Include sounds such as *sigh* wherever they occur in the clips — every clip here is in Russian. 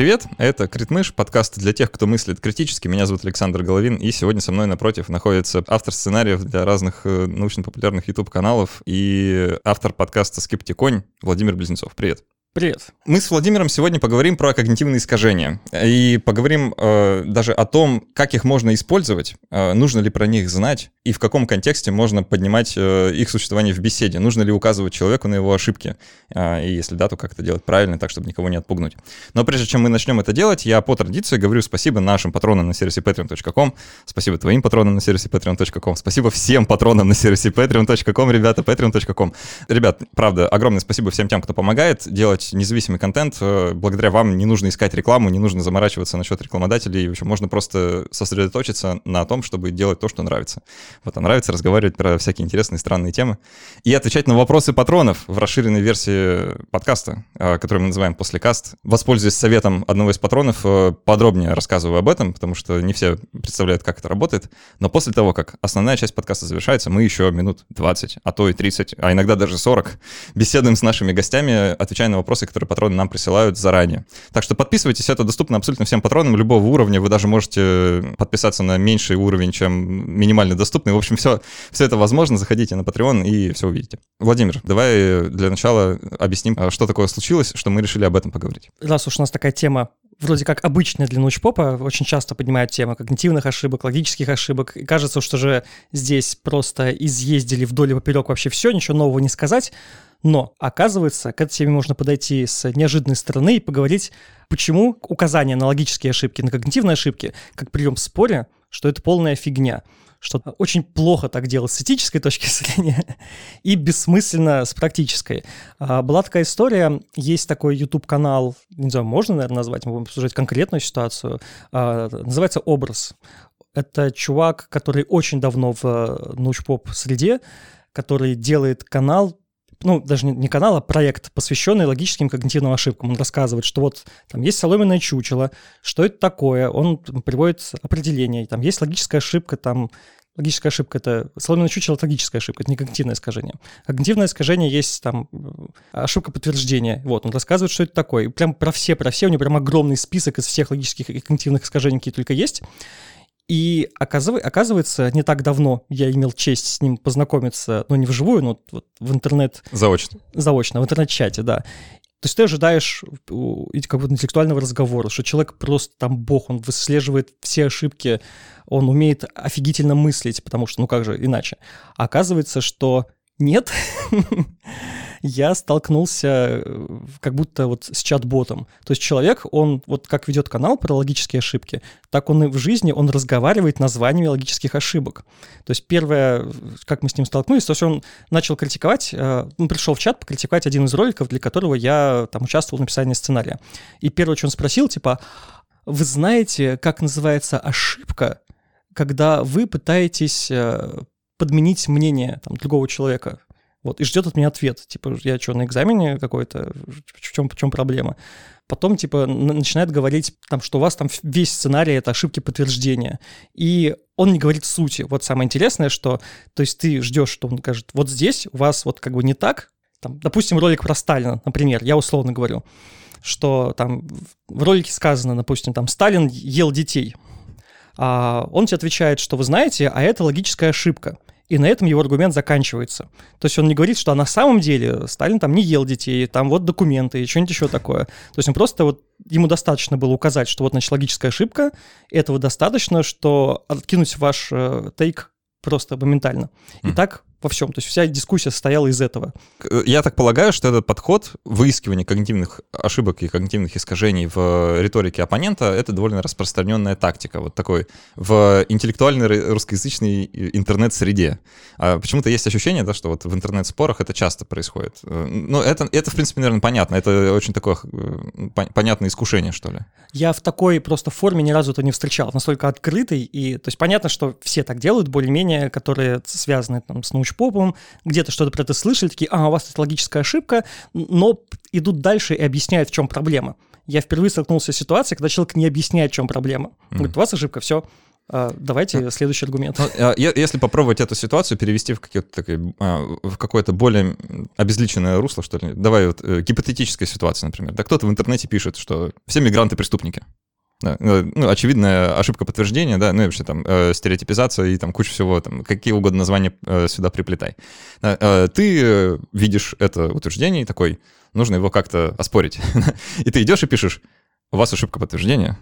Привет, это Критмыш, подкаст для тех, кто мыслит критически. Меня зовут Александр Головин, и сегодня со мной напротив находится автор сценариев для разных э, научно-популярных YouTube-каналов и автор подкаста «Скептиконь» Владимир Близнецов. Привет. Привет. Мы с Владимиром сегодня поговорим про когнитивные искажения и поговорим э, даже о том, как их можно использовать, э, нужно ли про них знать и в каком контексте можно поднимать э, их существование в беседе, нужно ли указывать человеку на его ошибки, э, и если да, то как это делать правильно, так, чтобы никого не отпугнуть. Но прежде чем мы начнем это делать, я по традиции говорю спасибо нашим патронам на сервисе patreon.com, спасибо твоим патронам на сервисе patreon.com, спасибо всем патронам на сервисе patreon.com, ребята, patreon.com. Ребят, правда, огромное спасибо всем тем, кто помогает делать делать независимый контент. Э, благодаря вам не нужно искать рекламу, не нужно заморачиваться насчет рекламодателей. В общем, можно просто сосредоточиться на том, чтобы делать то, что нравится. Вот, а нравится разговаривать про всякие интересные, странные темы. И отвечать на вопросы патронов в расширенной версии подкаста, э, который мы называем «Послекаст». Воспользуясь советом одного из патронов, э, подробнее рассказываю об этом, потому что не все представляют, как это работает. Но после того, как основная часть подкаста завершается, мы еще минут 20, а то и 30, а иногда даже 40 беседуем с нашими гостями, отвечая на вопросы вопросы, которые патроны нам присылают заранее. Так что подписывайтесь, это доступно абсолютно всем патронам любого уровня. Вы даже можете подписаться на меньший уровень, чем минимально доступный. В общем, все, все это возможно. Заходите на Patreon и все увидите. Владимир, давай для начала объясним, а, что такое случилось, что мы решили об этом поговорить. Раз уж у нас такая тема вроде как обычная для научпопа, очень часто поднимают тему когнитивных ошибок, логических ошибок, и кажется, что же здесь просто изъездили вдоль и поперек вообще все, ничего нового не сказать, но, оказывается, к этой теме можно подойти с неожиданной стороны и поговорить, почему указание на логические ошибки, на когнитивные ошибки, как прием в споре, что это полная фигня что очень плохо так делать с этической точки *laughs* зрения и бессмысленно с практической. А, была такая история, есть такой YouTube-канал, не знаю, можно, наверное, назвать, мы будем обсуждать конкретную ситуацию, а, называется «Образ». Это чувак, который очень давно в э, научпоп среде, который делает канал ну, даже не, не канал, а проект, посвященный логическим когнитивным ошибкам. Он рассказывает, что вот там есть соломенное чучело, что это такое, он приводит определение, там есть логическая ошибка, там Логическая ошибка — это... Соломенное чучело — это логическая ошибка, это не когнитивное искажение. Когнитивное искажение есть там ошибка подтверждения. Вот, он рассказывает, что это такое. И прям про все, про все, у него прям огромный список из всех логических и когнитивных искажений, какие только есть. И оказывается, не так давно я имел честь с ним познакомиться, ну, не вживую, но вот в интернет... Заочно. Заочно, в интернет-чате, да. То есть ты ожидаешь как бы интеллектуального разговора, что человек просто там бог, он выслеживает все ошибки, он умеет офигительно мыслить, потому что, ну как же иначе. А оказывается, что нет, *laughs* я столкнулся э, как будто вот с чат-ботом. То есть человек, он вот как ведет канал про логические ошибки, так он и в жизни, он разговаривает названиями логических ошибок. То есть первое, как мы с ним столкнулись, то есть он начал критиковать, э, он пришел в чат покритиковать один из роликов, для которого я там участвовал в написании сценария. И первое, что он спросил, типа, вы знаете, как называется ошибка, когда вы пытаетесь э, подменить мнение там, другого человека? Вот, и ждет от меня ответ, типа, я что, на экзамене какой-то, в чем, в чем проблема? Потом, типа, начинает говорить, там, что у вас там весь сценарий — это ошибки подтверждения. И он не говорит сути. Вот самое интересное, что, то есть ты ждешь, что он скажет, вот здесь у вас вот как бы не так, там, допустим, ролик про Сталина, например, я условно говорю, что там в ролике сказано, допустим, там, Сталин ел детей. А он тебе отвечает, что вы знаете, а это логическая ошибка. И на этом его аргумент заканчивается. То есть он не говорит, что на самом деле Сталин там не ел детей, там вот документы и что-нибудь еще такое. То есть он просто вот, ему достаточно было указать, что вот, значит, логическая ошибка, этого достаточно, что откинуть ваш э, тейк просто моментально. И так во всем. То есть вся дискуссия состояла из этого. Я так полагаю, что этот подход выискивания когнитивных ошибок и когнитивных искажений в риторике оппонента — это довольно распространенная тактика. Вот такой в интеллектуальной русскоязычной интернет-среде. А почему-то есть ощущение, да, что вот в интернет-спорах это часто происходит. Ну, это, это, в принципе, наверное, понятно. Это очень такое э, понятное искушение, что ли. Я в такой просто форме ни разу это не встречал. Настолько открытый. И, то есть понятно, что все так делают, более-менее, которые связаны там, с научной научпопом, где-то что-то про это слышали, такие, а, у вас это логическая ошибка, но идут дальше и объясняют, в чем проблема. Я впервые столкнулся с ситуацией, когда человек не объясняет, в чем проблема. Он говорит, у вас ошибка, все, А, давайте следующий аргумент. Ну, а, если попробовать эту ситуацию перевести в, а, в какое-то более обезличенное русло, что ли, давай вот э, гипотетическая ситуация, например. Да кто-то в интернете пишет, что все мигранты преступники. Э, ну, очевидная ошибка подтверждения, да, ну и вообще там э, стереотипизация и там куча всего, там, какие угодно названия э, сюда приплетай. Да, э, ты э, видишь это утверждение и такой, нужно его как-то оспорить. *laughs* и ты идешь и пишешь, у вас ошибка подтверждения,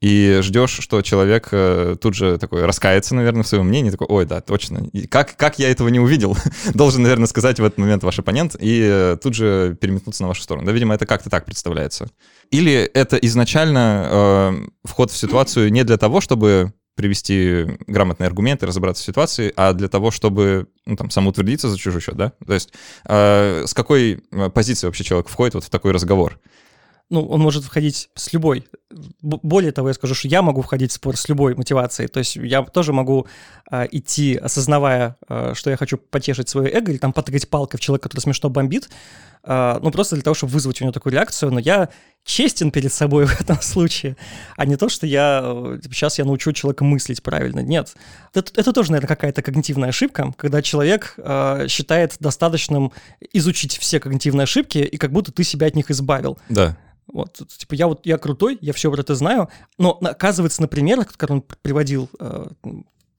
и ждешь, что человек э, тут же такой раскается, наверное, в своем мнении, такой, ой, да, точно. И как, как я этого не увидел? *laughs* Должен, наверное, сказать в этот момент ваш оппонент и э, тут же переметнуться на вашу сторону. Да, видимо, это как-то так представляется. Или это изначально э, вход в ситуацию не для того, чтобы привести грамотные аргументы, разобраться в ситуации, а для того, чтобы ну, там, самоутвердиться за чужой счет, да? То есть э, с какой э, позиции вообще человек входит вот в такой разговор? Ну, он может входить с любой. Более того, я скажу, что я могу входить в спор с любой мотивацией. То есть я тоже могу э, идти, осознавая, э, что я хочу потешить свое эго или там потыкать палкой в человека, который смешно бомбит, ну, просто для того, чтобы вызвать у него такую реакцию. Но я честен перед собой *laughs* в этом случае, а не то, что я типа, сейчас я научу человека мыслить правильно. Нет. Это, это тоже, наверное, какая-то когнитивная ошибка, когда человек э, считает достаточным изучить все когнитивные ошибки, и как будто ты себя от них избавил. Да. Вот, типа, я вот, я крутой, я все про это знаю, но оказывается на примерах, который он приводил, э,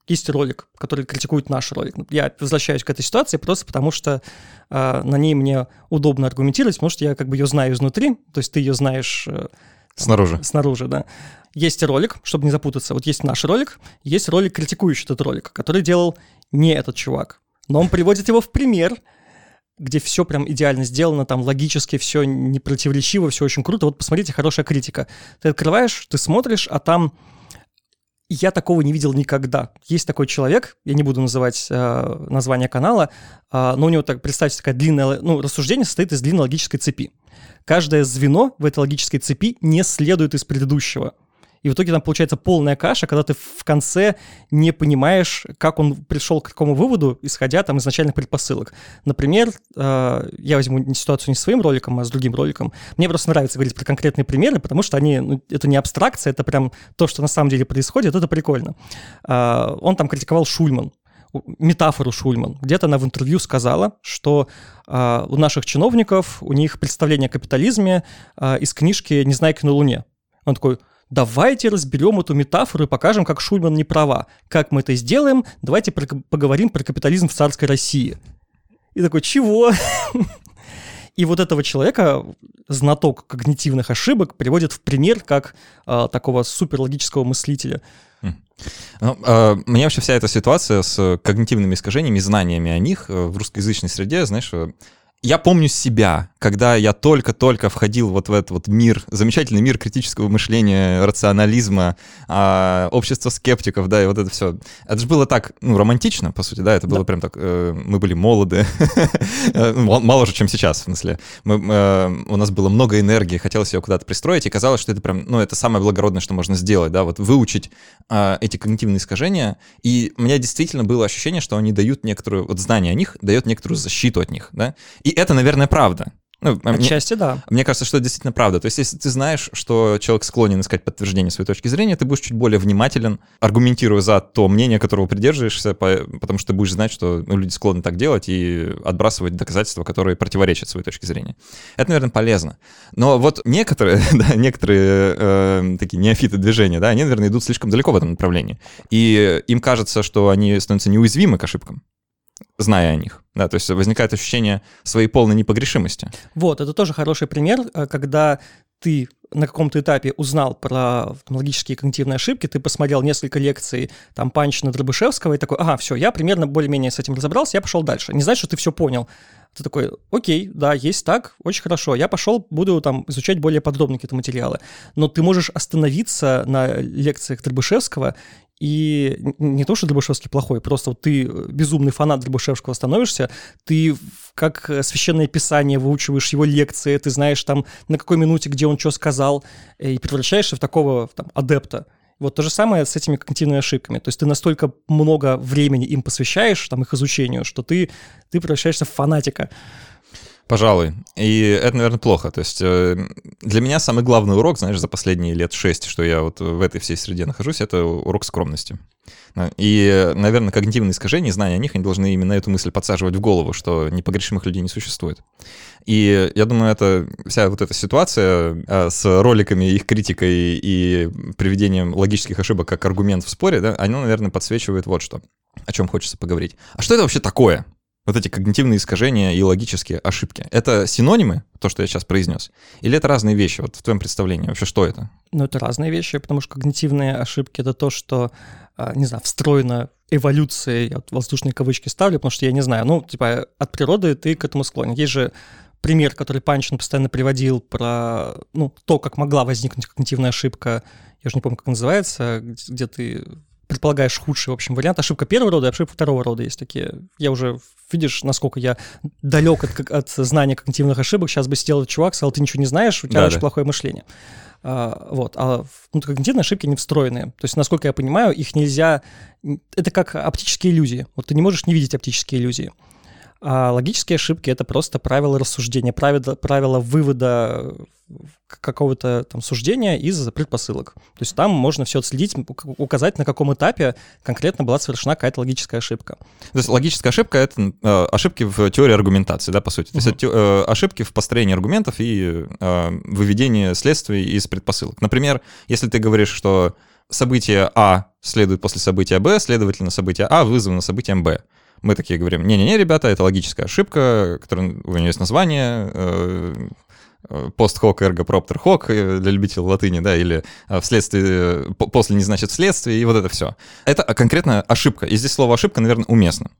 есть ролик, который критикует наш ролик. Я возвращаюсь к этой ситуации просто потому, что э, на ней мне удобно аргументировать, потому что я как бы ее знаю изнутри, то есть ты ее знаешь... Э, снаружи. Снаружи, да. Есть ролик, чтобы не запутаться, вот есть наш ролик, есть ролик, критикующий этот ролик, который делал не этот чувак. Но он приводит его в пример, где все прям идеально сделано, там логически все не противоречиво, все очень круто. Вот посмотрите, хорошая критика. Ты открываешь, ты смотришь, а там я такого не видел никогда. Есть такой человек, я не буду называть э, название канала, э, но у него, так, представьте, такая длинная, ну, рассуждение состоит из длинной логической цепи. Каждое звено в этой логической цепи не следует из предыдущего и в итоге там получается полная каша, когда ты в конце не понимаешь, как он пришел к такому выводу, исходя там из начальных предпосылок. Например, э, я возьму ситуацию не с своим роликом, а с другим роликом. Мне просто нравится говорить про конкретные примеры, потому что они, ну, это не абстракция, это прям то, что на самом деле происходит, это прикольно. Э, он там критиковал Шульман, метафору Шульман. Где-то она в интервью сказала, что э, у наших чиновников, у них представление о капитализме э, из книжки «Незнайка на Луне». Он такой, давайте разберем эту метафору и покажем, как Шульман не права. Как мы это сделаем? Давайте про- поговорим про капитализм в царской России. И такой, чего? *laughs* И вот этого человека, знаток когнитивных ошибок, приводит в пример как э, такого суперлогического мыслителя. Хм. Ну, э, мне вообще вся эта ситуация с когнитивными искажениями, знаниями о них э, в русскоязычной среде, знаешь, э, я помню себя, когда я только-только входил вот в этот вот мир, замечательный мир критического мышления, рационализма, а, общества скептиков, да, и вот это все. Это же было так, ну, романтично, по сути, да, это было да. прям так, э, мы были молоды, э, ну, моложе, чем сейчас, в смысле. Мы, э, у нас было много энергии, хотелось ее куда-то пристроить, и казалось, что это прям, ну, это самое благородное, что можно сделать, да, вот выучить э, эти когнитивные искажения, и у меня действительно было ощущение, что они дают некоторую, вот знание о них дает некоторую защиту от них, да, и это, наверное, правда. Ну, Отчасти, мне, да. Мне кажется, что это действительно правда. То есть, если ты знаешь, что человек склонен искать подтверждение своей точки зрения, ты будешь чуть более внимателен, аргументируя за то мнение, которого придерживаешься, потому что ты будешь знать, что ну, люди склонны так делать и отбрасывать доказательства, которые противоречат своей точке зрения. Это, наверное, полезно. Но вот некоторые, *laughs* да, некоторые э, такие неофиты движения, да, они, наверное, идут слишком далеко в этом направлении. И им кажется, что они становятся неуязвимы к ошибкам зная о них. Да, то есть возникает ощущение своей полной непогрешимости. Вот, это тоже хороший пример, э, когда ты на каком-то этапе узнал про логические когнитивные ошибки, ты посмотрел несколько лекций там Панчина, Дробышевского и такой, ага, все, я примерно более-менее с этим разобрался, я пошел дальше. Не значит, что ты все понял. Ты такой, окей, да, есть так, очень хорошо. Я пошел, буду там изучать более подробно какие-то материалы. Но ты можешь остановиться на лекциях Дробышевского и не то, что Дробышевский плохой, просто вот ты э, безумный фанат Дробышевского становишься, ты как священное писание выучиваешь его лекции, ты знаешь там на какой минуте, где он что сказал, э, и превращаешься в такого там, адепта. Вот то же самое с этими когнитивными ошибками. То есть ты настолько много времени им посвящаешь, там, их изучению, что ты, ты превращаешься в фанатика. Пожалуй. И это, наверное, плохо. То есть э, для меня самый главный урок, знаешь, за последние лет шесть, что я вот в этой всей среде нахожусь, это урок скромности. И, наверное, когнитивные искажения, знания о них, они должны именно эту мысль подсаживать в голову, что непогрешимых людей не существует. И я думаю, это вся вот эта ситуация э, с роликами, их критикой и приведением логических ошибок как аргумент в споре, да, оно, наверное, подсвечивает вот что, о чем хочется поговорить. А что это вообще такое? Вот эти когнитивные искажения и логические ошибки. Это синонимы, то, что я сейчас произнес? Или это разные вещи? Вот в твоем представлении вообще что это? Ну, это разные вещи, потому что когнитивные ошибки — это то, что, а, не знаю, встроено эволюцией, я воздушные кавычки ставлю, потому что я не знаю, ну, типа, от природы ты к этому склонен. Есть же пример, который Панчин постоянно приводил про, ну, то, как могла возникнуть когнитивная ошибка, я уже не помню, как называется, где ты предполагаешь худший, в общем, вариант. Ошибка первого рода и ошибка второго рода есть такие. Я уже, видишь, насколько я далек от, от знания когнитивных ошибок. Сейчас бы сидел чувак, сказал, ты ничего не знаешь, у тебя да, очень да. плохое мышление. А, вот. А ну, когнитивные ошибки не встроенные. То есть, насколько я понимаю, их нельзя... Это как оптические иллюзии. Вот ты не можешь не видеть оптические иллюзии. А логические ошибки — это просто правила рассуждения, правила, правила вывода какого-то там суждения из предпосылок. То есть там можно все отследить, указать, на каком этапе конкретно была совершена какая-то логическая ошибка. То есть логическая ошибка — это э, ошибки в теории аргументации, да, по сути? То есть это э, ошибки в построении аргументов и э, выведении следствий из предпосылок. Например, если ты говоришь, что событие А следует после события Б, следовательно, событие А вызвано событием Б мы такие говорим, не-не-не, ребята, это логическая ошибка, которая, у нее есть название, э, пост-хок, эрго-проптер хок для любителей латыни, да, или э, вследствие, после не значит вследствие, и вот это все. Это конкретно ошибка, и здесь слово ошибка, наверное, уместно.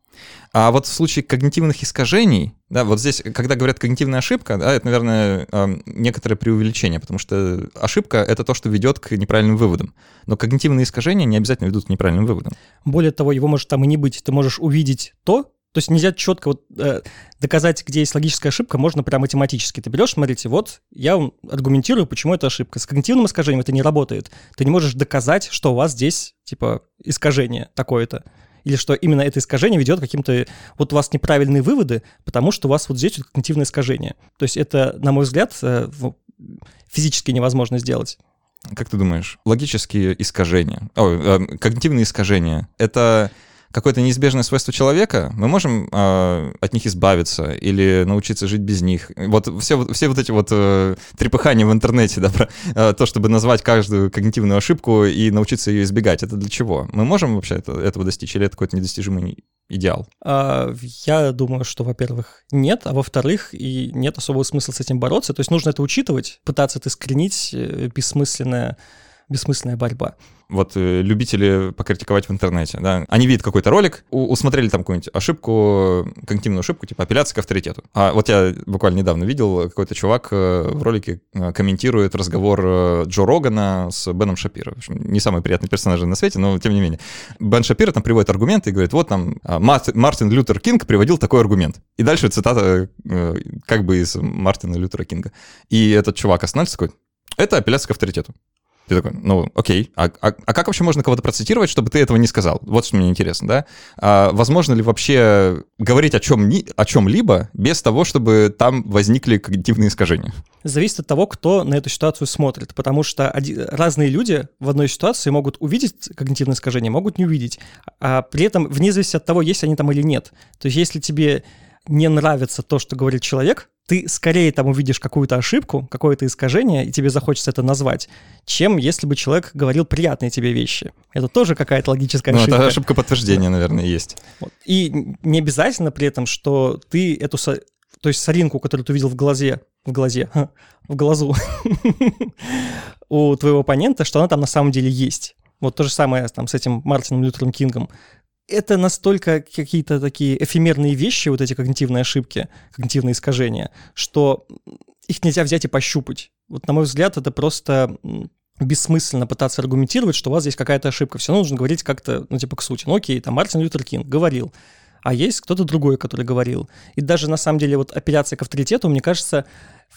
А вот в случае когнитивных искажений, да, вот здесь, когда говорят когнитивная ошибка, да, это, наверное, некоторое преувеличение, потому что ошибка — это то, что ведет к неправильным выводам. Но когнитивные искажения не обязательно ведут к неправильным выводам. Более того, его может там и не быть. Ты можешь увидеть то, то есть нельзя четко вот, э, доказать, где есть логическая ошибка, можно прям математически. Ты берешь, смотрите, вот я вам аргументирую, почему это ошибка. С когнитивным искажением это не работает. Ты не можешь доказать, что у вас здесь, типа, искажение такое-то или что именно это искажение ведет к каким-то... Вот у вас неправильные выводы, потому что у вас вот здесь вот когнитивное искажение. То есть это, на мой взгляд, э, физически невозможно сделать. Как ты думаешь, логические искажения, о, э, когнитивные искажения, это какое-то неизбежное свойство человека, мы можем э, от них избавиться или научиться жить без них. Вот все, все вот эти вот э, трепыхания в интернете, да, про э, то, чтобы назвать каждую когнитивную ошибку и научиться ее избегать, это для чего? Мы можем вообще это, этого достичь или это какой-то недостижимый идеал? А, я думаю, что, во-первых, нет, а во-вторых, и нет особого смысла с этим бороться. То есть нужно это учитывать, пытаться это искоренить, э, бессмысленное бессмысленная борьба. Вот э, любители покритиковать в интернете, да, они видят какой-то ролик, усмотрели там какую-нибудь ошибку, когнитивную ошибку, типа апелляция к авторитету. А вот я буквально недавно видел, какой-то чувак э, в ролике э, комментирует разговор Джо Рогана с Беном Шапиро. В общем, не самый приятный персонаж на свете, но тем не менее. Бен Шапиро там приводит аргументы и говорит, вот там а, Мартин Лютер Кинг приводил такой аргумент. И дальше цитата как бы из Мартина Лютера Кинга. И этот чувак останавливается такой, это апелляция к авторитету. Ты такой, ну, окей, а, а, а как вообще можно кого-то процитировать, чтобы ты этого не сказал? Вот что мне интересно, да? А, возможно ли вообще говорить о, чем о чем-либо без того, чтобы там возникли когнитивные искажения? Зависит от того, кто на эту ситуацию смотрит, потому что один, разные люди в одной ситуации могут увидеть когнитивные искажения, могут не увидеть, а при этом вне зависимости от того, есть они там или нет. То есть если тебе не нравится то, что говорит человек, ты скорее там увидишь какую-то ошибку, какое-то искажение, и тебе захочется это назвать, чем если бы человек говорил приятные тебе вещи. Это тоже какая-то логическая ну, ошибка. это ошибка подтверждения, наверное, есть. Вот. И не обязательно при этом, что ты эту... То есть соринку, которую ты увидел в глазе, в глазе, *laughs* в глазу *laughs* у твоего оппонента, что она там на самом деле есть. Вот то же самое там с этим Мартином Лютером Кингом это настолько какие-то такие эфемерные вещи, вот эти когнитивные ошибки, когнитивные искажения, что их нельзя взять и пощупать. Вот, на мой взгляд, это просто бессмысленно пытаться аргументировать, что у вас здесь какая-то ошибка. Все равно нужно говорить как-то, ну, типа, к сути. Ну, окей, там Мартин Лютер Кинг говорил, а есть кто-то другой, который говорил. И даже, на самом деле, вот апелляция к авторитету, мне кажется,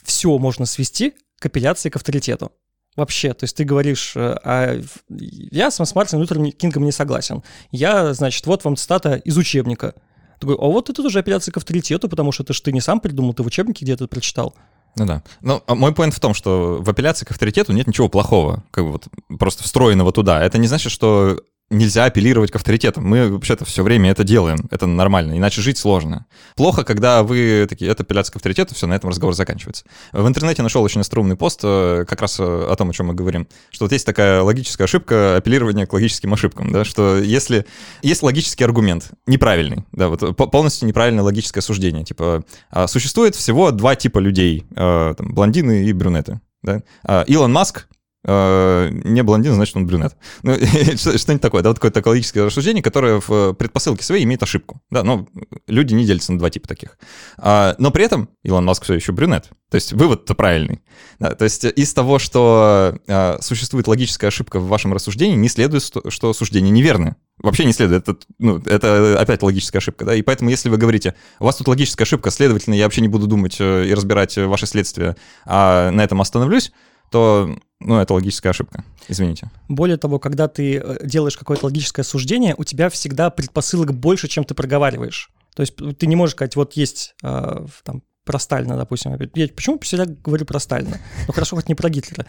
все можно свести к апелляции к авторитету вообще. То есть ты говоришь, э, а я с Мартином Лютером Кингом не согласен. Я, значит, вот вам цитата из учебника. Такой, а вот это тоже апелляция к авторитету, потому что это ж ты не сам придумал, ты в учебнике где-то прочитал. Ну да. Ну, а мой поинт в том, что в апелляции к авторитету нет ничего плохого, как бы вот просто встроенного туда. Это не значит, что нельзя апеллировать к авторитетам. Мы вообще-то все время это делаем. Это нормально, иначе жить сложно. Плохо, когда вы такие, это апелляция к авторитету, все, на этом разговор заканчивается. В интернете нашел очень остроумный пост э, как раз э, о том, о чем мы говорим, что вот есть такая логическая ошибка апеллирования к логическим ошибкам, да, что если есть логический аргумент, неправильный, да, вот полностью неправильное логическое суждение, типа а, существует всего два типа людей, э, там, блондины и брюнеты, да? А, Илон Маск Э, не блондин, значит, он брюнет. *laughs* Ну, что-нибудь такое, да, вот какое-то экологическое рассуждение, которое в предпосылке своей имеет ошибку. Да, но люди не делятся на два типа таких. А, но при этом Илон Маск все еще брюнет. То есть вывод-то правильный. Да, то есть из того, что а, существует логическая ошибка в вашем рассуждении, не следует, что суждение неверны. Вообще не следует. Это, ну, это опять логическая ошибка. Да? И поэтому, если вы говорите, у вас тут логическая ошибка, следовательно, я вообще не буду думать э, и разбирать ваши следствия, а на этом остановлюсь, то ну, это логическая ошибка. Извините. Более того, когда ты э, делаешь какое-то логическое суждение, у тебя всегда предпосылок больше, чем ты проговариваешь. То есть ты не можешь сказать, вот есть э, там про Сталина, допустим. Я почему всегда говорю про Сталина? Ну хорошо, хоть не про Гитлера.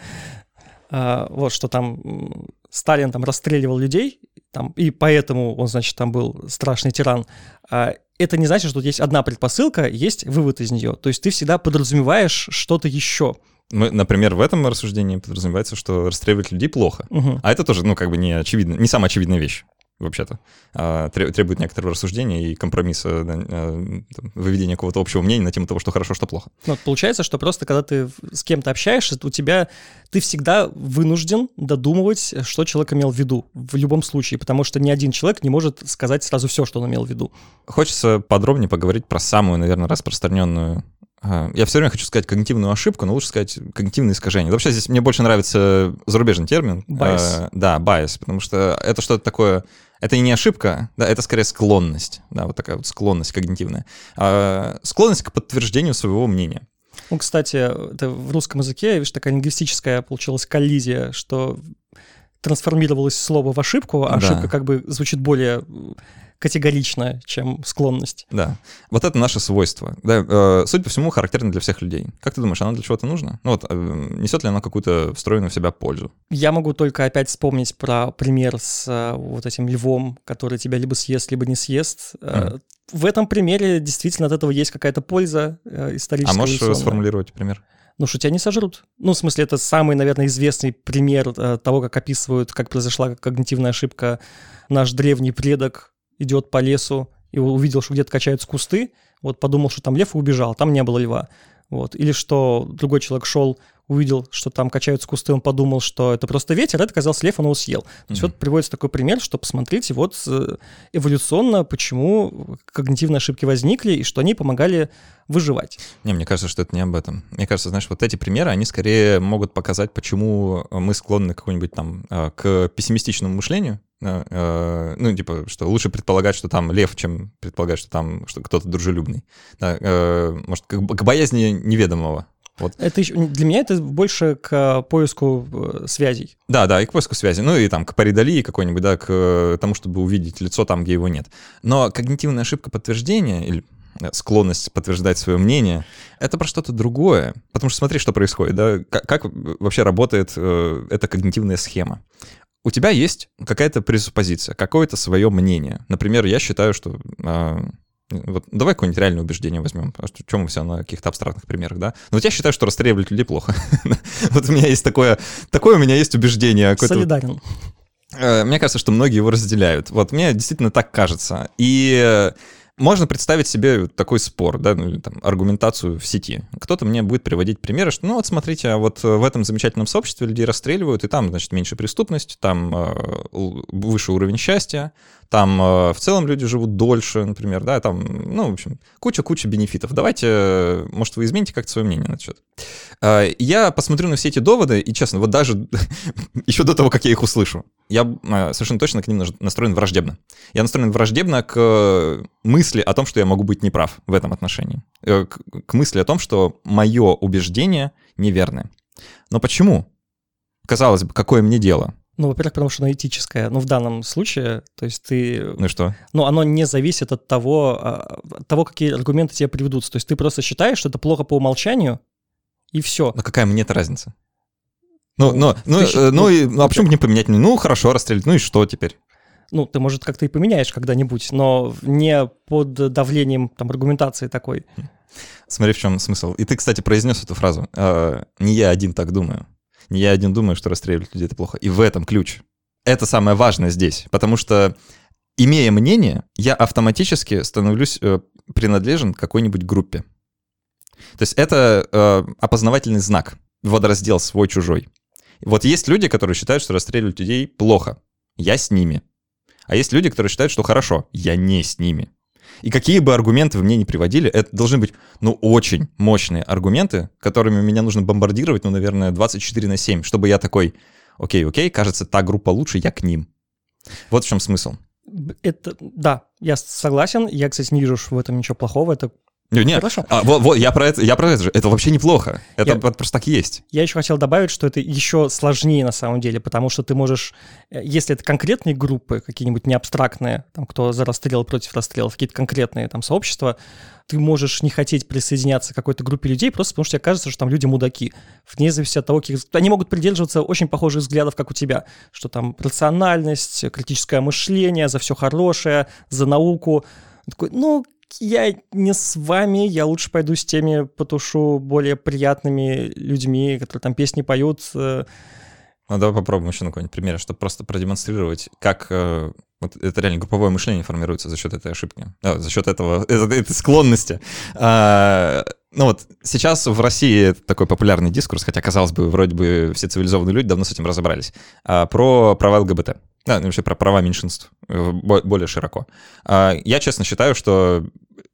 А, вот, что там Сталин там расстреливал людей, там, и поэтому он, значит, там был страшный тиран. А, это не значит, что тут есть одна предпосылка, есть вывод из нее. То есть ты всегда подразумеваешь что-то еще. Мы, например, в этом рассуждении подразумевается, что расстреливать людей плохо. Угу. А это тоже, ну, как бы не очевидно, не самая очевидная вещь вообще-то. А, требует некоторого рассуждения и компромисса, да, а, выведения какого-то общего мнения на тему того, что хорошо, что плохо. Ну, получается, что просто когда ты с кем-то общаешься, у тебя ты всегда вынужден додумывать, что человек имел в виду в любом случае, потому что ни один человек не может сказать сразу все, что он имел в виду. Хочется подробнее поговорить про самую, наверное, распространенную я все время хочу сказать когнитивную ошибку, но лучше сказать когнитивное искажение. Вообще здесь мне больше нравится зарубежный термин. Bias. Э, да, bias, потому что это что-то такое... Это не ошибка, да, это скорее склонность, да, вот такая вот склонность когнитивная. А, склонность к подтверждению своего мнения. Ну, кстати, это в русском языке, видишь, такая лингвистическая получилась коллизия, что трансформировалось слово в ошибку, а да. ошибка как бы звучит более категорично, чем склонность. Да. Вот это наше свойство. Да, э, судя по всему, характерно для всех людей. Как ты думаешь, оно для чего-то нужно? Ну вот, э, несет ли оно какую-то встроенную в себя пользу? Я могу только опять вспомнить про пример с э, вот этим львом, который тебя либо съест, либо не съест. Mm. В этом примере действительно от этого есть какая-то польза э, историческая. А можешь сформулировать пример? ну, что тебя не сожрут. Ну, в смысле, это самый, наверное, известный пример э, того, как описывают, как произошла когнитивная ошибка. Наш древний предок идет по лесу и увидел, что где-то качаются кусты, вот подумал, что там лев и убежал, там не было льва. Вот. Или что другой человек шел, увидел, что там качаются кусты, он подумал, что это просто ветер, это оказался лев, он его съел. То есть mm-hmm. вот приводится такой пример, что посмотрите, вот э, эволюционно, почему когнитивные ошибки возникли и что они помогали выживать. Не, мне кажется, что это не об этом. Мне кажется, знаешь, вот эти примеры, они скорее могут показать, почему мы склонны к какому-нибудь там, э, к пессимистичному мышлению, э, ну, типа, что лучше предполагать, что там лев, чем предполагать, что там что кто-то дружелюбный. Да, может, к, к боязни неведомого. Вот. Это еще, для меня это больше к поиску э, связей. Да, да, и к поиску связи. Ну и там к паридолии какой-нибудь, да, к тому, чтобы увидеть лицо там, где его нет. Но когнитивная ошибка подтверждения или склонность подтверждать свое мнение, это про что-то другое. Потому что смотри, что происходит, да, как, как вообще работает э, эта когнитивная схема. У тебя есть какая-то пресуппозиция, какое-то свое мнение. Например, я считаю, что э, вот давай какое-нибудь реальное убеждение возьмем. А что, чем мы все на каких-то абстрактных примерах, да? Но вот я считаю, что расстреливать людей плохо. *laughs* вот у меня есть такое, такое у меня есть убеждение. Солидарен. Э, мне кажется, что многие его разделяют. Вот мне действительно так кажется. И можно представить себе такой спор, да, ну, там, аргументацию в сети. Кто-то мне будет приводить примеры, что, ну, вот смотрите, а вот в этом замечательном сообществе людей расстреливают, и там, значит, меньше преступность, там э, выше уровень счастья, там э, в целом люди живут дольше, например, да, там, ну, в общем, куча-куча бенефитов. Давайте, может, вы измените как-то свое мнение на счет. Э, я посмотрю на все эти доводы, и, честно, вот даже *laughs* еще до того, как я их услышу, я э, совершенно точно к ним настроен враждебно. Я настроен враждебно к мысли о том, что я могу быть неправ в этом отношении. К, к мысли о том, что мое убеждение неверное. Но почему? Казалось бы, какое мне дело? Ну, во-первых, потому что оно этическое. Ну, в данном случае, то есть ты... Ну и что? Ну, оно не зависит от того, а, от того, какие аргументы тебе приведутся. То есть ты просто считаешь, что это плохо по умолчанию, и все. Ну какая мне-то разница? Ну, ну, ну, ты щ- э, ну, ну, и- ну, а почему бы не поменять? Ну, хорошо, расстрелять. Ну и что теперь? Ну, ты, может, как-то и поменяешь когда-нибудь, но не под давлением там аргументации такой. Смотри, в чем смысл. И ты, кстати, произнес эту фразу. э, не я один так думаю. Не я один думаю, что расстреливать людей это плохо. И в этом ключ. Это самое важное здесь. Потому что, имея мнение, я автоматически становлюсь э, принадлежен какой-нибудь группе. То есть это э, опознавательный знак. Водораздел свой-чужой. Вот есть люди, которые считают, что расстреливать людей плохо. Я с ними. А есть люди, которые считают, что хорошо. Я не с ними. И какие бы аргументы вы мне не приводили, это должны быть, ну, очень мощные аргументы, которыми меня нужно бомбардировать, ну, наверное, 24 на 7, чтобы я такой, окей, окей, кажется, та группа лучше, я к ним. Вот в чем смысл. Это, да, я согласен. Я, кстати, не вижу в этом ничего плохого. Это Не, Нет, Хорошо. а, вот, вот, я про это, я про это же. Это вообще неплохо. Это Я- просто так есть. Я еще хотел добавить, что это еще сложнее на самом деле, потому что ты можешь, э, если это конкретные группы, какие-нибудь не абстрактные, там, кто за расстрел против расстрелов, какие-то конкретные там сообщества, ты можешь не хотеть присоединяться к какой-то группе людей, просто потому что тебе кажется, что там люди мудаки. Вне зависимости от того, каких... Они могут придерживаться очень похожих взглядов, как у тебя, что там рациональность, критическое мышление, за все хорошее, за науку. Такой, ну, я не с вами, я лучше пойду с теми потушу более приятными людьми, которые там песни поют. э, Ну, давай попробуем еще на какой-нибудь примере, чтобы просто продемонстрировать, как э, вот это реально групповое мышление формируется за счет этой ошибки, а, за счет этого, *laughs* этой, этой склонности. А, ну вот сейчас в России такой популярный дискурс, хотя, казалось бы, вроде бы все цивилизованные люди давно с этим разобрались, а, про права ЛГБТ. Да, ну, вообще про права меньшинств э, бо- более широко. А, Я честно считаю, что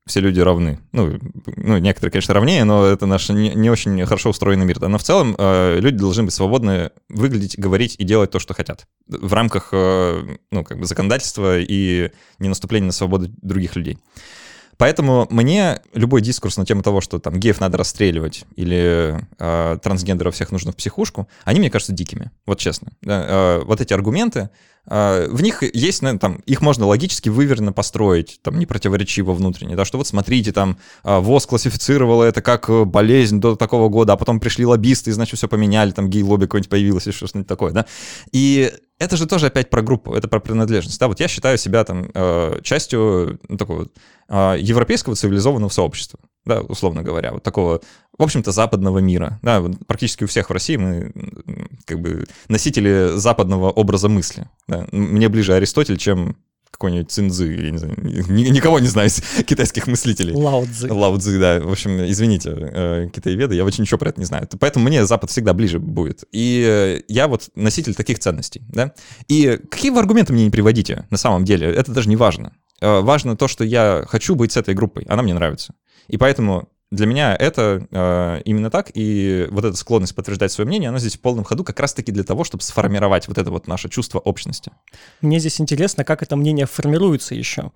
все люди равны. Ну, ну, некоторые, конечно, равнее, но это наш не, не очень хорошо устроенный мир. Но в целом э, люди должны быть свободны выглядеть, говорить и делать то, что хотят. В рамках э, ну, как бы законодательства и не наступления на свободу других людей. Поэтому мне любой дискурс на тему того, что там геев надо расстреливать или э, трансгендеров всех нужно в психушку, они мне кажутся дикими, вот честно. Да, э, вот эти аргументы, в них есть, наверное, там, их можно логически выверенно построить, там, не противоречиво внутренне, да, что вот смотрите, там, э, ВОЗ классифицировала это как э, болезнь до такого года, а потом пришли лоббисты, и, значит, все поменяли, там, гей-лобби какое-нибудь появилось или что-нибудь такое, да. И это же тоже опять про группу, это про принадлежность. Да, вот я считаю себя там э, частью ну, такого э, европейского цивилизованного сообщества, да, условно говоря, вот такого, в общем-то, западного мира. Да, практически у всех в России мы как бы носители западного образа мысли. Да. Мне ближе Аристотель, чем какой-нибудь Цинзы, я не знаю, ни- никого не знаю из *laughs* китайских мыслителей. Лао Цзы, да. В общем, извините, э, китаеведы, я вообще ничего про это не знаю. Поэтому мне Запад всегда ближе будет. И э, я вот носитель таких ценностей, да. И какие вы аргументы мне не приводите, на самом деле, это даже не важно. Э, Важно то, что я хочу быть с этой группой, она мне нравится. И поэтому для меня это э, именно так, и вот эта склонность подтверждать свое мнение, она здесь в полном ходу как раз-таки для того, чтобы сформировать вот это вот наше чувство общности. Мне здесь интересно, как это мнение формируется еще.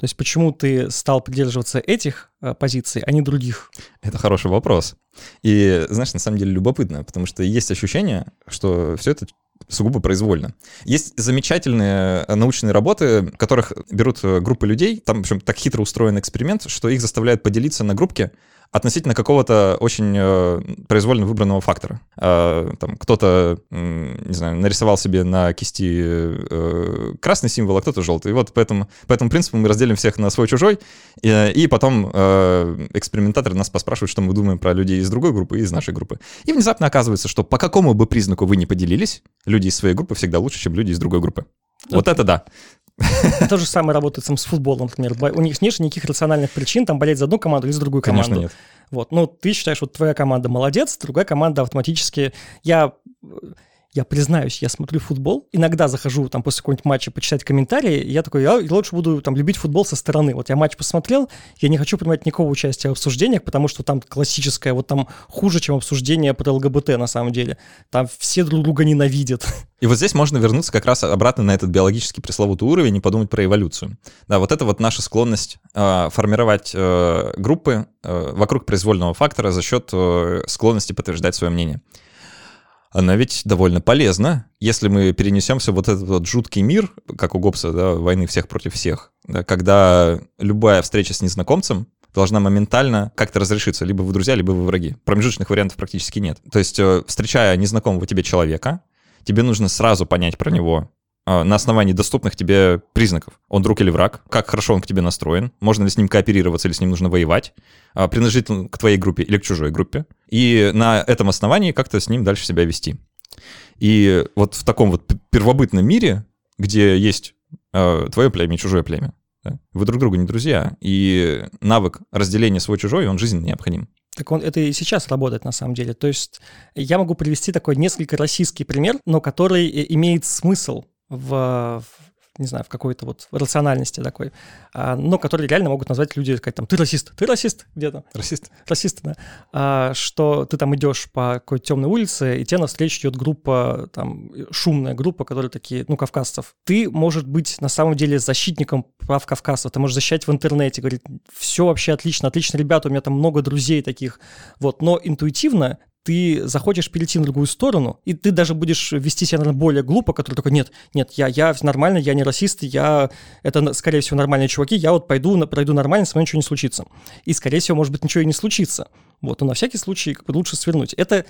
То есть почему ты стал придерживаться этих э, позиций, а не других? Это хороший вопрос. И, знаешь, на самом деле любопытно, потому что есть ощущение, что все это сугубо произвольно. Есть замечательные э, научные работы, в которых берут э, группы людей, там, в общем, так хитро устроен эксперимент, что их заставляют поделиться на группки относительно какого-то очень э, произвольно выбранного фактора. Э, там кто-то, не знаю, нарисовал себе на кисти э, красный символ, а кто-то желтый. И вот по этому, по этому принципу мы разделим всех на свой-чужой, и, и потом э, экспериментаторы нас поспрашивают, что мы думаем про людей из другой группы и из нашей группы. И внезапно оказывается, что по какому бы признаку вы не поделились, люди из своей группы всегда лучше, чем люди из другой группы. Вот это да. *laughs* То же самое работает там, с футболом, например. У них нет никаких рациональных причин там болеть за одну команду или за другую команду. Конечно, нет. Вот, ну, ты считаешь, вот твоя команда молодец, другая команда автоматически... Я, я признаюсь, я смотрю футбол, иногда захожу там после какого-нибудь матча почитать комментарии, я такой, я лучше буду там любить футбол со стороны. Вот я матч посмотрел, я не хочу принимать никакого участия в обсуждениях, потому что там классическое, вот там хуже, чем обсуждение про ЛГБТ на самом деле. Там все друг друга ненавидят. И вот здесь можно вернуться как раз обратно на этот биологический пресловутый уровень и подумать про эволюцию. Да, вот это вот наша склонность э, формировать э, группы э, вокруг произвольного фактора за счет э, склонности подтверждать свое мнение. Она ведь довольно полезна, если мы перенесемся в вот этот вот жуткий мир, как у Гоббса, да, войны всех против всех, да, когда любая встреча с незнакомцем должна моментально как-то разрешиться. Либо вы друзья, либо вы враги. Промежуточных вариантов практически нет. То есть, э, встречая незнакомого тебе человека, тебе нужно сразу понять про него, на основании доступных тебе признаков. Он друг или враг, как хорошо он к тебе настроен, можно ли с ним кооперироваться или с ним нужно воевать, а, принадлежит он к твоей группе или к чужой группе, и на этом основании как-то с ним дальше себя вести. И вот в таком вот первобытном мире, где есть э, твое племя и чужое племя, да? Вы друг другу не друзья, и навык разделения свой-чужой, он жизненно необходим. Так он это и сейчас работает на самом деле. То есть я могу привести такой несколько российский пример, но который имеет смысл в, не знаю, в какой-то вот рациональности такой, а, но которые реально могут назвать люди, сказать там, ты расист, ты расист где-то. Расист. Расист, да. А, что ты там идешь по какой-то темной улице, и тебе навстречу идет группа, там, шумная группа, которые такие, ну, кавказцев. Ты, может быть, на самом деле защитником прав кавказцев, ты можешь защищать в интернете, говорить, все вообще отлично, отлично, ребята, у меня там много друзей таких, вот, но интуитивно ты захочешь перейти на другую сторону, и ты даже будешь вести себя, наверное, более глупо, который такой, нет, нет, я, я нормально, я не расист, я, это, скорее всего, нормальные чуваки, я вот пойду, пройду нормально, со мной ничего не случится. И, скорее всего, может быть, ничего и не случится. Вот, но на всякий случай как бы лучше свернуть. Это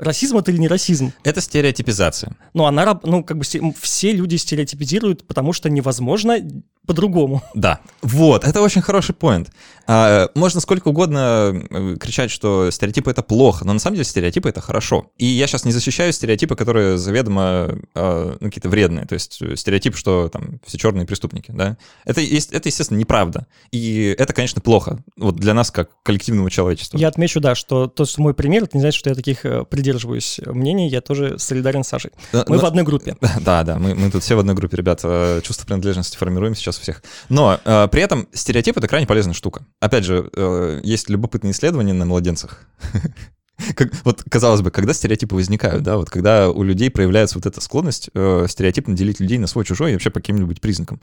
Расизм это или не расизм? Это стереотипизация. Ну, она, ну, как бы все люди стереотипизируют, потому что невозможно по-другому. Да, вот, это очень хороший поинт. А, можно сколько угодно э, кричать, что стереотипы — это плохо, но на самом деле стереотипы — это хорошо. И я сейчас не защищаю стереотипы, которые заведомо а, ну, какие-то вредные, то есть э, стереотип, что там все черные преступники, да. Это, это, естественно, неправда. И это, конечно, плохо, вот для нас, как коллективного человечества. Я отмечу, да, что то, что мой пример, это не значит, что я таких э, придерживаюсь мнений, я тоже солидарен с Сашей. Мы но, в одной группе. *laughs* Да, да, мы, мы тут все в одной группе, ребята. Чувство принадлежности формируем сейчас всех. Но э, при этом стереотип — это крайне полезная штука. Опять же, э, есть любопытные исследования на младенцах. *laughs* Как, вот, казалось бы, когда стереотипы возникают, да, вот когда у людей проявляется вот эта склонность э, стереотипно делить людей на свой-чужой и вообще по каким-нибудь признакам.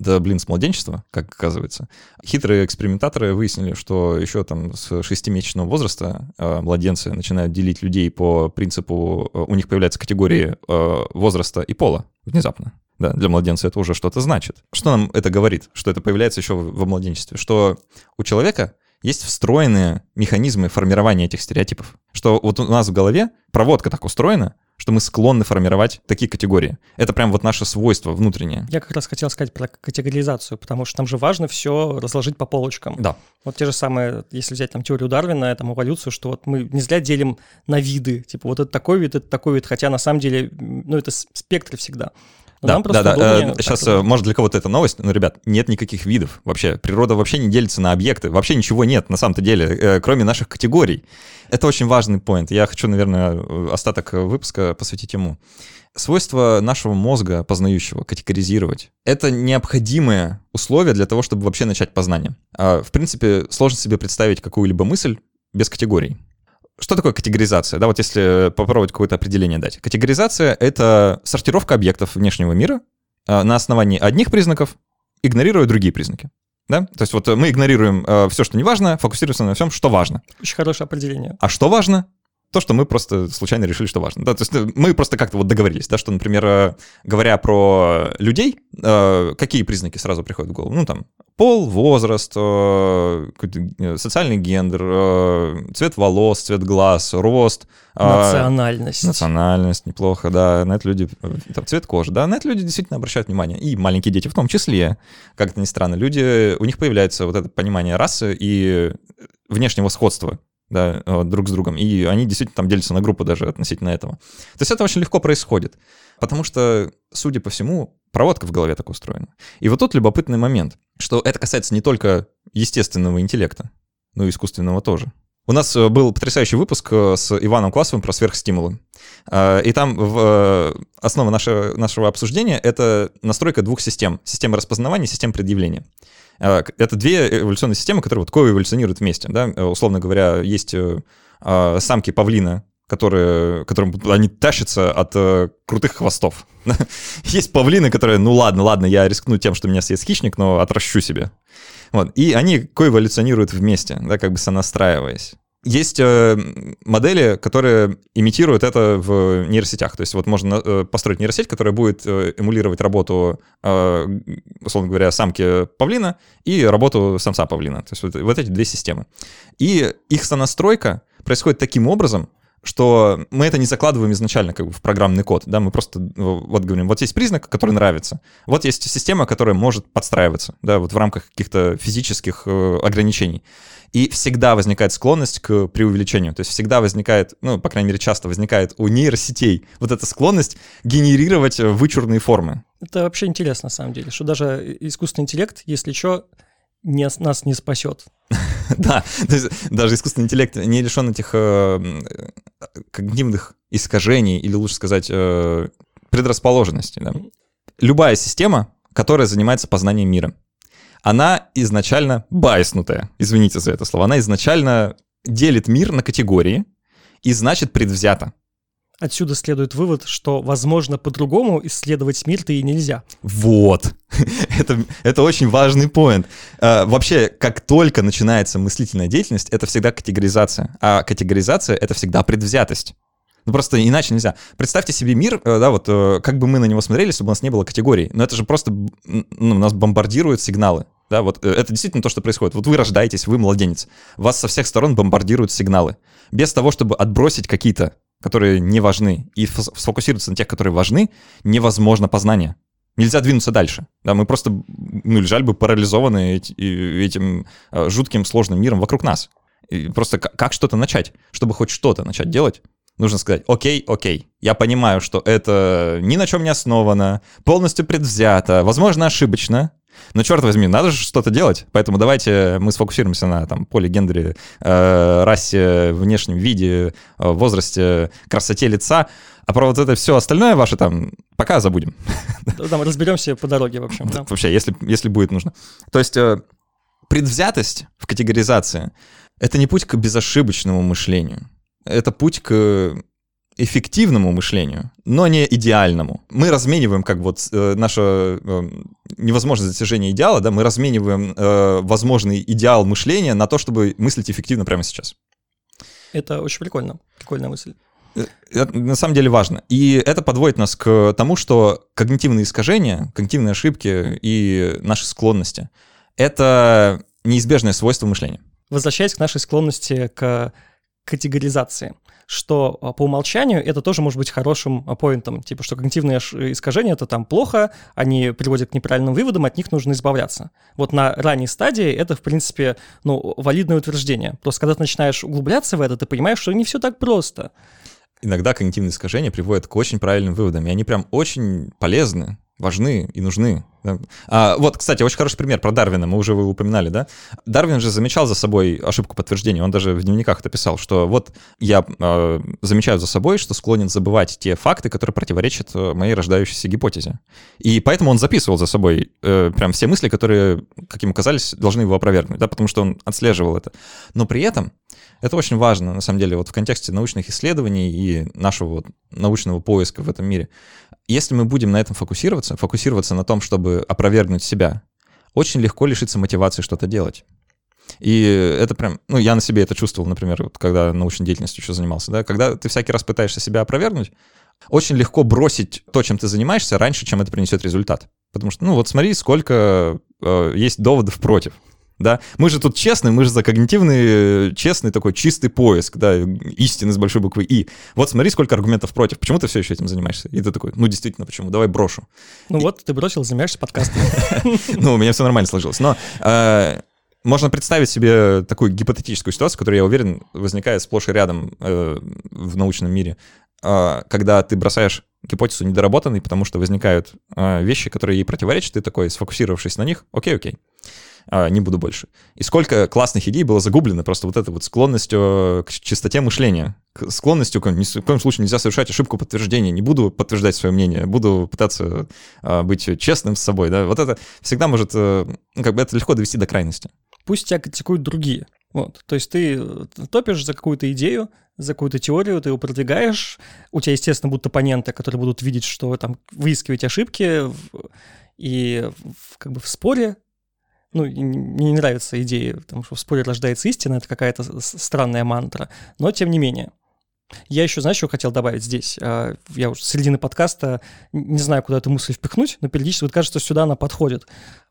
Да, блин, с младенчества, как оказывается. Хитрые экспериментаторы выяснили, что еще там с шестимесячного возраста э, младенцы начинают делить людей по принципу, э, у них появляются категории э, возраста и пола внезапно. Да, для младенца это уже что-то значит. Что нам это говорит? Что это появляется еще во младенчестве? Что у человека есть встроенные механизмы формирования этих стереотипов. Что вот у нас в голове проводка так устроена, что мы склонны формировать такие категории. Это прям вот наше свойство внутреннее. Я как раз хотел сказать про категоризацию, потому что там же важно все разложить по полочкам. Да. Вот те же самые, если взять там теорию Дарвина, там эволюцию, что вот мы не зря делим на виды, типа вот это такой вид, это такой вид, хотя на самом деле, ну это спектры всегда. Да, да, да. Удобнее, Сейчас, э, может, для кого-то это новость, но, ребят, нет никаких видов вообще. Природа вообще не делится на объекты, вообще ничего нет на самом-то деле, э, кроме наших категорий. Это очень важный поинт. Я хочу, наверное, остаток выпуска посвятить ему. Свойство нашего мозга познающего, категоризировать, это необходимое условие для того, чтобы вообще начать познание. А, в принципе, сложно себе представить какую-либо мысль без категорий. Что такое категоризация? Да, вот если попробовать какое-то определение дать. Категоризация — это сортировка объектов внешнего мира э, на основании одних признаков, игнорируя другие признаки. Да? То есть вот мы игнорируем э, все, что не важно, фокусируемся на всем, что важно. Очень хорошее определение. А что важно? То, что мы просто случайно решили, что важно. Да, то есть э, мы просто как-то вот договорились, да, что, например, э, говоря про людей, э, какие признаки сразу приходят в голову? Ну, там, пол, возраст, социальный гендер, цвет волос, цвет глаз, рост. Национальность. Национальность, неплохо, да. На это люди, там, цвет кожи, да, на это люди действительно обращают внимание. И маленькие дети в том числе, как это ни странно. Люди, у них появляется вот это понимание расы и внешнего сходства да, э, друг с другом, и они действительно там делятся на группы даже относительно этого. То есть это очень легко происходит, потому что, судя по всему, проводка в голове так устроена. И вот тут любопытный момент, что это касается не только естественного интеллекта, но и искусственного тоже. У нас э, был потрясающий выпуск э, с Иваном Классовым про сверхстимулы. И там в основа нашего, нашего обсуждения — это настройка двух систем. Система распознавания и система предъявления. А, это две эволюционные системы, которые вот коэволюционируют вместе. Да? Условно говоря, есть э, самки павлина, которые, которым они тащатся от э, крутых хвостов. *laughs* есть павлины, которые, ну ладно, ладно, я рискну тем, что меня съест хищник, но отращу себе. Вот. И они коэволюционируют вместе, да, как бы сонастраиваясь. Есть э, модели, которые имитируют это в нейросетях. То есть вот можно э, построить нейросеть, которая будет э, эмулировать работу, условно говоря, самки павлина и работу самца павлина. То есть вот, вот эти две системы. И их сонастройка происходит таким образом, что мы это не закладываем изначально как бы в программный код, да, мы просто вот говорим, вот есть признак, который нравится, вот есть система, которая может подстраиваться, да, вот в рамках каких-то физических ограничений. И всегда возникает склонность к преувеличению. То есть всегда возникает, ну, по крайней мере, часто возникает у нейросетей вот эта склонность генерировать вычурные формы. Это вообще интересно, на самом деле, что даже искусственный интеллект, если что, не, нас не спасет. *laughs* Да, то есть даже искусственный интеллект не лишен этих э, когнитивных искажений, или лучше сказать, э, предрасположенностей. Любая система, которая занимается познанием мира, она изначально байснутая, извините за это слово, она изначально делит мир на категории и значит предвзято. Отсюда следует вывод, что, возможно, по-другому исследовать мир-то и нельзя. Вот. *laughs* это, это очень важный поинт. Uh, вообще, как только начинается мыслительная деятельность, это всегда категоризация. А категоризация — это всегда предвзятость. Ну просто иначе нельзя. Представьте себе мир, э, да, вот э, как бы мы на него смотрели, если бы у нас не было категорий. Но это же просто ну, нас бомбардируют сигналы. Да, вот э, это действительно то, что происходит. Вот вы рождаетесь, вы младенец. Вас со всех сторон бомбардируют сигналы. Без того, чтобы отбросить какие-то которые не важны, и сфокусироваться на тех, которые важны, невозможно познание. Нельзя двинуться дальше. Да, мы просто ну, лежали бы парализованы этим жутким сложным миром вокруг нас. И просто как что-то начать? Чтобы хоть что-то начать делать, нужно сказать, окей, окей, я понимаю, что это ни на чем не основано, полностью предвзято, возможно, ошибочно, но черт возьми, надо же что-то делать. Поэтому давайте мы сфокусируемся на там, поле, гендере, э, расе, внешнем виде, э, возрасте, красоте лица. А про вот это все остальное ваше там пока забудем. Да, мы разберемся по дороге, в общем. Да. Вообще, если, если будет нужно. То есть э, предвзятость в категоризации — это не путь к безошибочному мышлению. Это путь к эффективному мышлению, но не идеальному. Мы размениваем как вот э, наше э, невозможность достижения идеала, да, мы размениваем э, возможный идеал мышления на то, чтобы мыслить эффективно прямо сейчас. Это очень прикольно, прикольная мысль. Э, это на самом деле важно. И это подводит нас к тому, что когнитивные искажения, когнитивные ошибки и наши склонности — это неизбежное свойство мышления. Возвращаясь к нашей склонности к категоризации что а, по умолчанию это тоже может быть хорошим поинтом, типа, что когнитивные искажения — это там плохо, они приводят к неправильным выводам, от них нужно избавляться. Вот на ранней стадии это, в принципе, ну, валидное утверждение. Просто когда ты начинаешь углубляться в это, ты понимаешь, что не все так просто. Иногда когнитивные искажения приводят к очень правильным выводам, и они прям очень полезны важны и нужны. А, вот, кстати, очень хороший пример про Дарвина, мы уже его упоминали, да? Дарвин же замечал за собой ошибку подтверждения, он даже в дневниках это писал, что вот я э, замечаю за собой, что склонен забывать те факты, которые противоречат э, моей рождающейся гипотезе. И поэтому он записывал за собой э, прям все мысли, которые, как ему казались, должны его опровергнуть, да, потому что он отслеживал это. Но при этом это очень важно, на самом деле, вот в контексте научных исследований и нашего вот научного поиска в этом мире. Если мы будем на этом фокусироваться, фокусироваться на том, чтобы опровергнуть себя, очень легко лишиться мотивации что-то делать. И это прям, ну, я на себе это чувствовал, например, вот когда научной деятельностью еще занимался, да, когда ты всякий раз пытаешься себя опровергнуть, очень легко бросить то, чем ты занимаешься, раньше, чем это принесет результат. Потому что, ну, вот смотри, сколько э, есть доводов против да. Мы же тут честные, мы же за когнитивный, честный такой чистый поиск, да, истины с большой буквы «и». Вот смотри, сколько аргументов против. Почему ты все еще этим занимаешься? И ты такой, ну, действительно, почему? Давай брошу. Ну и... вот, ты бросил, занимаешься подкастом. *laughs* Ну, у меня все нормально сложилось. Но э, можно представить себе такую гипотетическую ситуацию, которая, я уверен, возникает сплошь и рядом э, в научном мире, э, когда ты бросаешь гипотезу недоработанной, потому что возникают вещи, которые ей противоречат, ты такой, сфокусировавшись на них, окей, окей не буду больше. И сколько классных идей было загублено просто вот этой вот склонностью к чистоте мышления, к склонностью, ни в коем случае нельзя совершать ошибку подтверждения, не буду подтверждать свое мнение, буду пытаться а, быть честным с собой, да, вот это всегда может, э, ну, как бы это легко довести до крайности. Пусть тебя критикуют другие, вот, то есть ты э, топишь за какую-то идею, за какую-то теорию, ты его продвигаешь, у тебя, естественно, будут оппоненты, которые будут видеть, что там выискивать ошибки, и как бы в споре ну, мне не нравится идея, потому что в споре рождается истина, это какая-то странная мантра, но тем не менее. Я еще, знаешь, что хотел добавить здесь? А, я уже середины подкаста не знаю, куда эту мысль впихнуть, но периодически вот кажется, что сюда она подходит.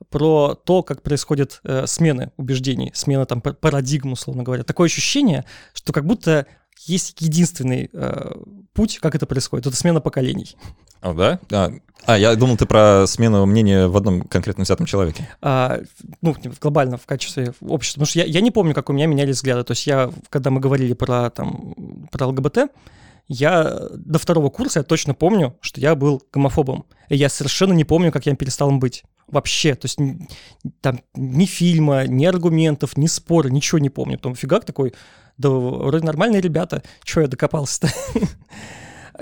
Про то, как происходят э, смены убеждений, смена там парадигм, условно говоря. Такое ощущение, что как будто есть единственный э, путь, как это происходит. Это смена поколений. О, да? А, а, я думал, ты про смену мнения в одном конкретно взятом человеке. А, ну, глобально, в качестве общества. Потому что я, я не помню, как у меня менялись взгляды. То есть я, когда мы говорили про, там, про ЛГБТ, я до второго курса я точно помню, что я был гомофобом. И я совершенно не помню, как я перестал им быть. Вообще, то есть там ни фильма, ни аргументов, ни спора, ничего не помню. Потом фигак такой, да вроде нормальные ребята, что я докопался-то? *laughs*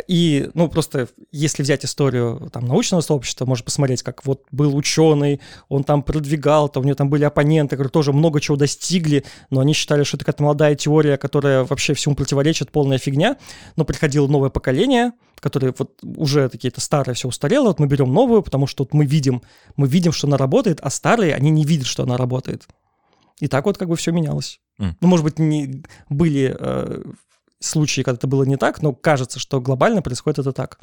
И, ну, просто если взять историю там научного сообщества, можно посмотреть, как вот был ученый, он там продвигал, то у него там были оппоненты, которые тоже много чего достигли, но они считали, что это какая-то молодая теория, которая вообще всему противоречит, полная фигня. Но приходило новое поколение, которые вот уже какие-то старые все устарело, вот мы берем новую, потому что вот мы видим, мы видим, что она работает, а старые, они не видят, что она работает. И так вот как бы все менялось. Mm. Ну, может быть, не были э, случаи, когда это было не так, но кажется, что глобально происходит это так.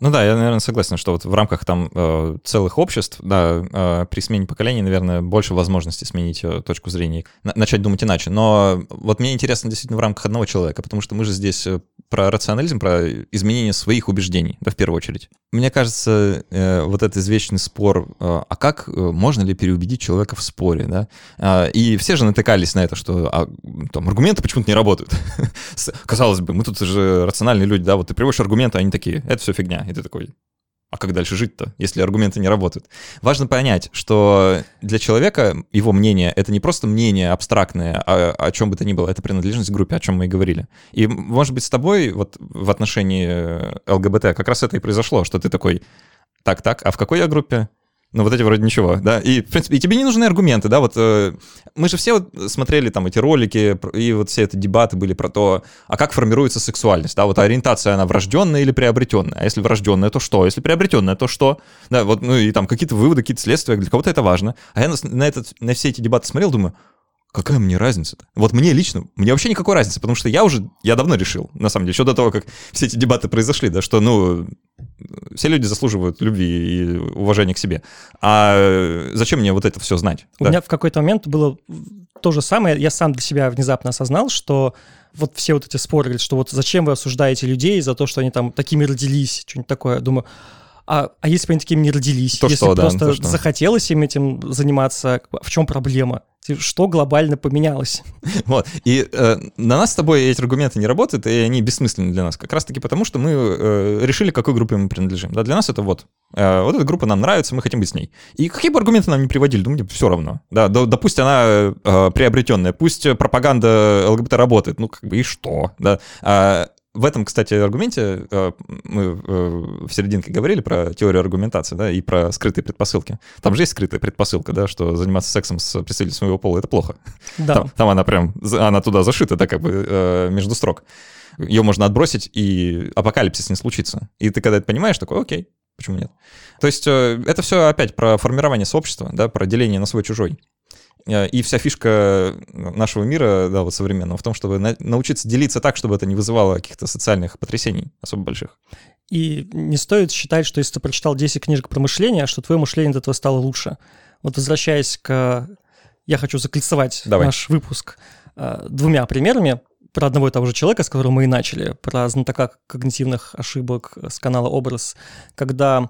Ну да, я, наверное, согласен, что вот в рамках там э, целых обществ, да, э, при смене поколений, наверное, больше возможностей сменить э, точку зрения, на- начать думать иначе. Но вот мне интересно действительно в рамках одного человека, потому что мы же здесь э, про рационализм, про изменение своих убеждений, да, в первую очередь. Мне кажется, э, вот этот извечный спор, э, а как э, можно ли переубедить человека в споре, да? Э, и все же натыкались на это, что а, там аргументы почему-то не работают. *laughs* Казалось бы, мы тут же рациональные люди, да, вот ты приводишь аргументы, они такие, это все фигня и ты такой, а как дальше жить-то, если аргументы не работают? Важно понять, что для человека его мнение — это не просто мнение абстрактное, а, о чем бы то ни было, это принадлежность к группе, о чем мы и говорили. И, может быть, с тобой вот в отношении ЛГБТ как раз это и произошло, что ты такой, так-так, а в какой я группе? Ну, вот эти вроде ничего, да. И, в принципе, и тебе не нужны аргументы, да. Вот э, мы же все вот смотрели там эти ролики, и вот все эти дебаты были про то, а как формируется сексуальность, да. Вот ориентация, она врожденная или приобретенная? А если врожденная, то что? Если приобретенная, то что? Да, вот, ну и там какие-то выводы, какие-то следствия, для кого-то это важно. А я на, на, этот, на все эти дебаты смотрел, думаю, какая мне разница-то? Вот мне лично, мне вообще никакой разницы, потому что я уже, я давно решил, на самом деле, еще до того, как все эти дебаты произошли, да, что, ну, все люди заслуживают любви и уважения к себе. А зачем мне вот это все знать? У да? меня в какой-то момент было то же самое, я сам для себя внезапно осознал, что вот все вот эти споры, что вот зачем вы осуждаете людей за то, что они там такими родились, что-нибудь такое, думаю, а, а если бы они такими не родились? То если что, просто да, то, что. захотелось им этим заниматься, в чем проблема? Что глобально поменялось? *laughs* Вот. И э, на нас с тобой эти аргументы не работают, и они бессмысленны для нас. Как раз-таки потому, что мы э, решили, какой группе мы принадлежим. Да, для нас это вот. Э, вот эта группа нам нравится, мы хотим быть с ней. И какие бы аргументы нам не приводили, ну, мне все равно. Да, да, да она э, приобретенная, пусть пропаганда ЛГБТ работает, ну, как бы и что, да. А, в этом, кстати, аргументе э, мы э, в серединке говорили про теорию аргументации, да, и про скрытые предпосылки. Там же есть скрытая предпосылка, да, что заниматься сексом с представителем своего пола — это плохо. Да. Там, там она прям, она туда зашита, да, как бы э, между строк. Ее можно отбросить, и апокалипсис не случится. И ты когда это понимаешь, такой, окей, почему нет? То есть это все опять про формирование сообщества, да, про деление на свой-чужой. Э, и вся фишка нашего мира, да, вот современного, в том, чтобы на- научиться делиться так, чтобы это не вызывало каких-то социальных потрясений особо больших. И не стоит считать, что если ты прочитал 10 книжек про мышление, что твое мышление от этого стало лучше. Вот возвращаясь к... Я хочу закольцевать Давай. наш выпуск э, двумя примерами про одного и того же человека, с которого мы и начали, про знатока когнитивных ошибок с канала «Образ», когда,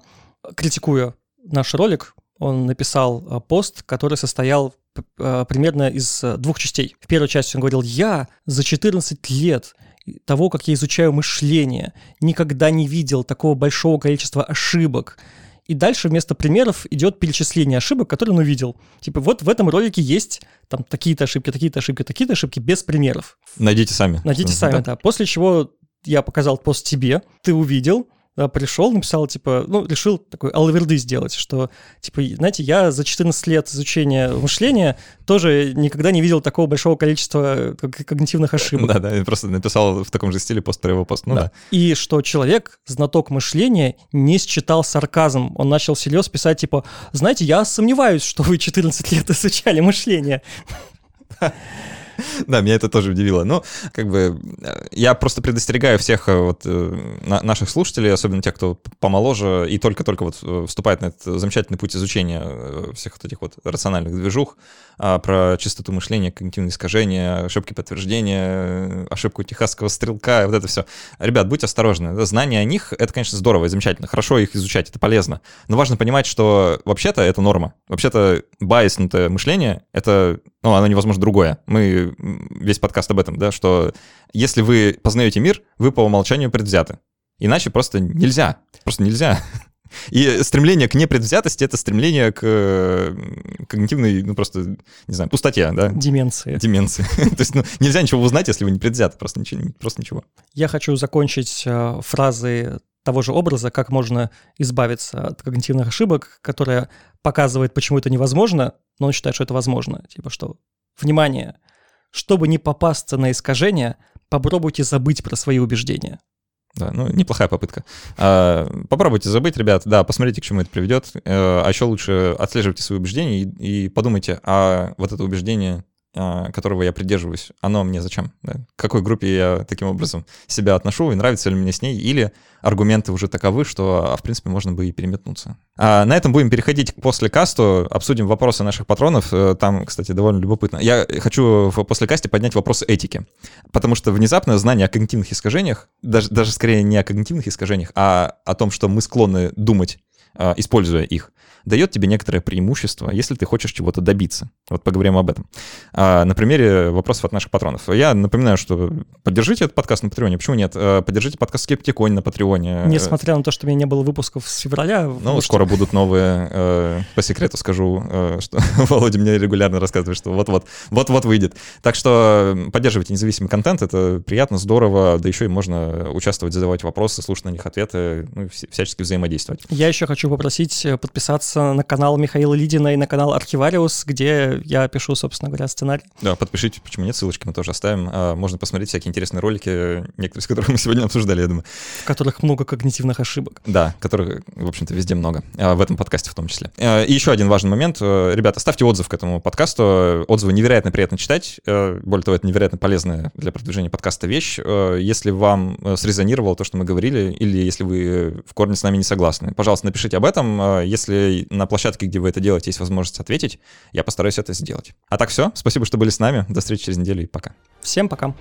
критикуя наш ролик, он написал э, пост, который состоял примерно из э, двух частей. В первой части он говорил, я за 14 лет того, как я изучаю мышление, никогда не видел такого большого количества ошибок. И дальше вместо примеров идет перечисление ошибок, которые он увидел. Типа вот в этом ролике есть там такие-то ошибки, такие-то ошибки, такие-то ошибки без примеров. Найдите сами. Найдите сами, да. да. После чего я показал пост тебе, ты увидел, пришел, написал, типа, ну, решил такой алверды сделать, что, типа, знаете, я за 14 лет изучения мышления тоже никогда не видел такого большого количества когнитивных ошибок. Да, да, просто написал в таком же стиле пост про его пост, ну да. да. И что человек, знаток мышления, не считал сарказм. Он начал серьезно писать, типа, знаете, я сомневаюсь, что вы 14 лет *laughs* изучали мышление. *laughs* *laughs* Да, меня это тоже удивило. Ну, как бы, э, я просто предостерегаю всех э, вот э, наших слушателей, особенно тех, кто помоложе и только-только вот вступает на этот замечательный путь изучения всех вот этих вот рациональных движух, а, про чистоту мышления, когнитивные искажения, ошибки подтверждения, ошибку техасского стрелка, вот это все. Ребят, будьте осторожны. Знание о них — это, конечно, здорово и замечательно. Хорошо их изучать, это полезно. Но важно понимать, что вообще-то это норма. Вообще-то байснутое мышление — это, ну, оно невозможно другое. Мы весь подкаст об этом, да, что если вы познаете мир, вы по умолчанию предвзяты. Иначе просто нельзя. Просто нельзя. И стремление к непредвзятости — это стремление к когнитивной, ну, просто, не знаю, пустоте, да? Деменции. Деменции. *laughs* То есть ну, нельзя ничего узнать, если вы не предвзяты, просто ничего. Просто ничего. Я хочу закончить э, фразы того же образа, как можно избавиться от когнитивных ошибок, которая показывает, почему это невозможно, но он считает, что это возможно. Типа что, внимание, чтобы не попасться на искажения, попробуйте забыть про свои убеждения. Да, ну, неплохая попытка. А, попробуйте забыть, ребят, да, посмотрите, к чему это приведет. А еще лучше отслеживайте свои убеждения и, и подумайте, а вот это убеждение которого я придерживаюсь, оно мне зачем? Да? К какой группе я таким образом себя отношу, и нравится ли мне с ней, или аргументы уже таковы, что, а, в принципе, можно бы и переметнуться. А на этом будем переходить к после касту, обсудим вопросы наших патронов. Э, там, кстати, довольно любопытно. Я хочу в после касте поднять вопрос этики, потому что внезапно знание о когнитивных искажениях, даже, даже скорее не о когнитивных искажениях, а о том, что мы склонны думать, а, используя их, дает тебе некоторое преимущество, если ты хочешь чего-то добиться. Вот поговорим об этом. А, на примере вопросов от наших патронов. Я напоминаю, что поддержите этот подкаст на Патреоне. Почему нет? А, поддержите подкаст Скептиконь на Патреоне. Несмотря на то, что у меня не было выпусков с февраля. Ну, может... скоро будут новые. Э, по секрету скажу, э, что *laughs* Володя мне регулярно рассказывает, что вот-вот, вот-вот выйдет. Так что поддерживайте независимый контент, это приятно, здорово, да еще и можно участвовать, задавать вопросы, слушать на них ответы, ну, всячески взаимодействовать. Я еще хочу попросить э, подписаться подписаться на канал Михаила Лидина и на канал Архивариус, где я пишу, собственно говоря, сценарий. Да, подпишитесь, почему нет, ссылочки мы тоже оставим. А, можно посмотреть всякие интересные ролики, некоторые из которых мы сегодня обсуждали, я думаю. В которых много когнитивных ошибок. Да, которых, в общем-то, везде много, а, в этом подкасте в том числе. А, и еще один важный момент. Ребята, ставьте отзыв к этому подкасту. Отзывы невероятно приятно читать. Более того, это невероятно полезная для продвижения подкаста вещь. Если вам срезонировало то, что мы говорили, или если вы в корне с нами не согласны, пожалуйста, напишите об этом. Если на площадке, где вы это делаете, есть возможность ответить, я постараюсь это сделать. А так все. Спасибо, что были с нами. До встречи через неделю и пока. Всем пока.